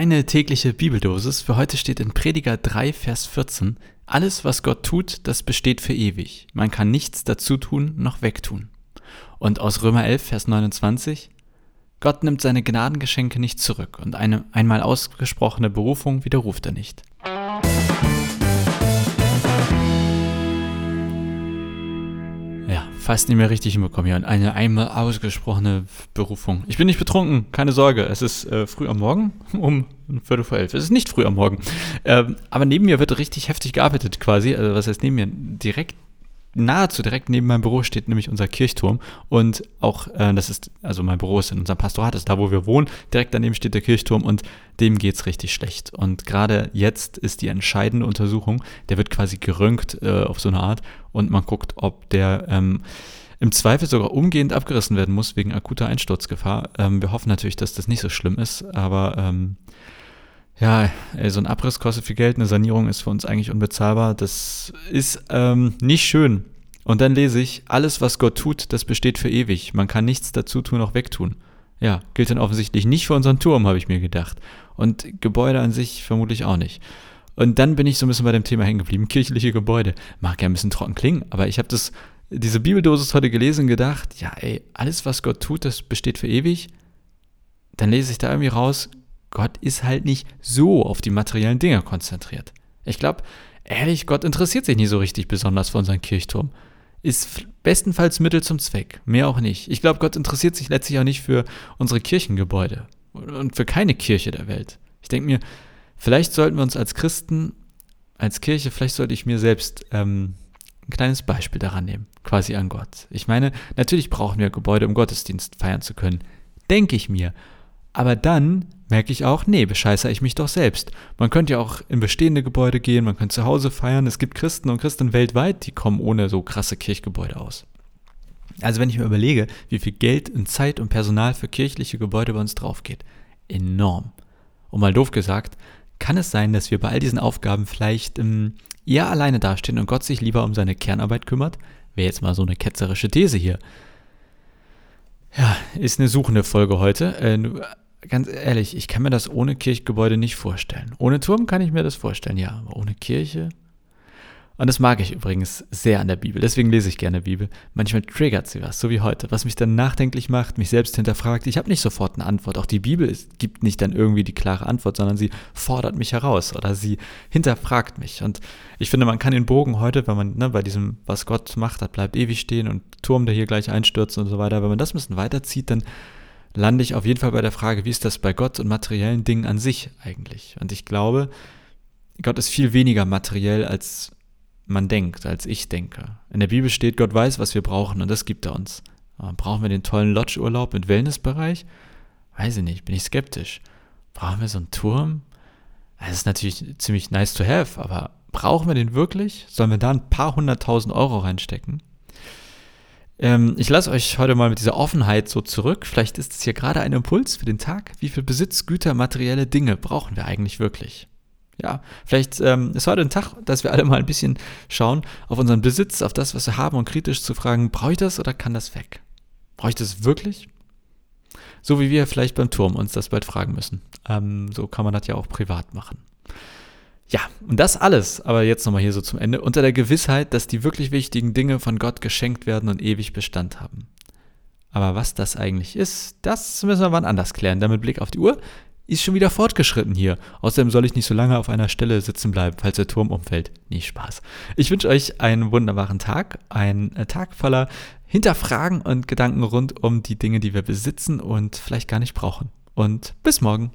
Deine tägliche Bibeldosis für heute steht in Prediger 3, Vers 14. Alles, was Gott tut, das besteht für ewig. Man kann nichts dazu tun noch wegtun. Und aus Römer 11, Vers 29. Gott nimmt seine Gnadengeschenke nicht zurück und eine einmal ausgesprochene Berufung widerruft er nicht. Fast nicht mehr richtig hinbekommen hier. Und eine einmal ausgesprochene Berufung. Ich bin nicht betrunken, keine Sorge. Es ist äh, früh am Morgen um Viertel vor elf. Es ist nicht früh am Morgen. Ähm, aber neben mir wird richtig heftig gearbeitet quasi. Also was heißt neben mir? Direkt nahezu direkt neben meinem Büro steht nämlich unser Kirchturm und auch, äh, das ist, also mein Büro ist in unserem Pastorat, ist da, wo wir wohnen, direkt daneben steht der Kirchturm und dem geht's richtig schlecht. Und gerade jetzt ist die entscheidende Untersuchung, der wird quasi geröntgt äh, auf so eine Art und man guckt, ob der ähm, im Zweifel sogar umgehend abgerissen werden muss wegen akuter Einsturzgefahr. Ähm, wir hoffen natürlich, dass das nicht so schlimm ist, aber ähm, ja, ey, so ein Abriss kostet viel Geld, eine Sanierung ist für uns eigentlich unbezahlbar. Das ist ähm, nicht schön. Und dann lese ich, alles, was Gott tut, das besteht für ewig. Man kann nichts dazu tun, auch wegtun. Ja, gilt dann offensichtlich nicht für unseren Turm, habe ich mir gedacht. Und Gebäude an sich vermutlich auch nicht. Und dann bin ich so ein bisschen bei dem Thema hängen geblieben. Kirchliche Gebäude. Mag ja ein bisschen trocken klingen, aber ich habe das, diese Bibeldosis heute gelesen und gedacht, ja, ey, alles, was Gott tut, das besteht für ewig. Dann lese ich da irgendwie raus, Gott ist halt nicht so auf die materiellen Dinge konzentriert. Ich glaube, ehrlich, Gott interessiert sich nicht so richtig besonders für unseren Kirchturm. Ist bestenfalls Mittel zum Zweck, mehr auch nicht. Ich glaube, Gott interessiert sich letztlich auch nicht für unsere Kirchengebäude und für keine Kirche der Welt. Ich denke mir, vielleicht sollten wir uns als Christen, als Kirche, vielleicht sollte ich mir selbst ähm, ein kleines Beispiel daran nehmen, quasi an Gott. Ich meine, natürlich brauchen wir Gebäude, um Gottesdienst feiern zu können. Denke ich mir. Aber dann merke ich auch, nee, bescheiße ich mich doch selbst. Man könnte ja auch in bestehende Gebäude gehen, man könnte zu Hause feiern. Es gibt Christen und Christen weltweit, die kommen ohne so krasse Kirchgebäude aus. Also wenn ich mir überlege, wie viel Geld und Zeit und Personal für kirchliche Gebäude bei uns draufgeht, enorm. Und mal doof gesagt, kann es sein, dass wir bei all diesen Aufgaben vielleicht ähm, eher alleine dastehen und Gott sich lieber um seine Kernarbeit kümmert? Wäre jetzt mal so eine ketzerische These hier. Ja, ist eine suchende Folge heute. Äh, ganz ehrlich, ich kann mir das ohne Kirchgebäude nicht vorstellen. Ohne Turm kann ich mir das vorstellen, ja, aber ohne Kirche. Und das mag ich übrigens sehr an der Bibel. Deswegen lese ich gerne Bibel. Manchmal triggert sie was, so wie heute, was mich dann nachdenklich macht, mich selbst hinterfragt. Ich habe nicht sofort eine Antwort. Auch die Bibel gibt nicht dann irgendwie die klare Antwort, sondern sie fordert mich heraus oder sie hinterfragt mich. Und ich finde, man kann den Bogen heute, wenn man ne, bei diesem, was Gott macht, hat bleibt ewig stehen und Turm, der hier gleich einstürzt und so weiter, wenn man das ein bisschen weiterzieht, dann lande ich auf jeden Fall bei der Frage, wie ist das bei Gott und materiellen Dingen an sich eigentlich? Und ich glaube, Gott ist viel weniger materiell, als man denkt, als ich denke. In der Bibel steht, Gott weiß, was wir brauchen und das gibt er uns. brauchen wir den tollen Lodge-Urlaub mit Wellnessbereich? Weiß ich nicht, bin ich skeptisch. Brauchen wir so einen Turm? Das ist natürlich ziemlich nice to have, aber brauchen wir den wirklich? Sollen wir da ein paar hunderttausend Euro reinstecken? Ähm, ich lasse euch heute mal mit dieser Offenheit so zurück. Vielleicht ist es hier gerade ein Impuls für den Tag. Wie viel Besitz, Güter, materielle Dinge brauchen wir eigentlich wirklich? Ja, vielleicht ähm, ist heute ein Tag, dass wir alle mal ein bisschen schauen auf unseren Besitz, auf das, was wir haben und kritisch zu fragen, brauche ich das oder kann das weg? Brauche ich das wirklich? So wie wir vielleicht beim Turm uns das bald fragen müssen. Ähm, so kann man das ja auch privat machen. Ja, und das alles, aber jetzt nochmal hier so zum Ende, unter der Gewissheit, dass die wirklich wichtigen Dinge von Gott geschenkt werden und ewig Bestand haben. Aber was das eigentlich ist, das müssen wir wann anders klären. Denn mit Blick auf die Uhr ist schon wieder fortgeschritten hier. Außerdem soll ich nicht so lange auf einer Stelle sitzen bleiben, falls der Turm umfällt. Nie Spaß. Ich wünsche euch einen wunderbaren Tag, einen äh, Tag voller Hinterfragen und Gedanken rund um die Dinge, die wir besitzen und vielleicht gar nicht brauchen. Und bis morgen.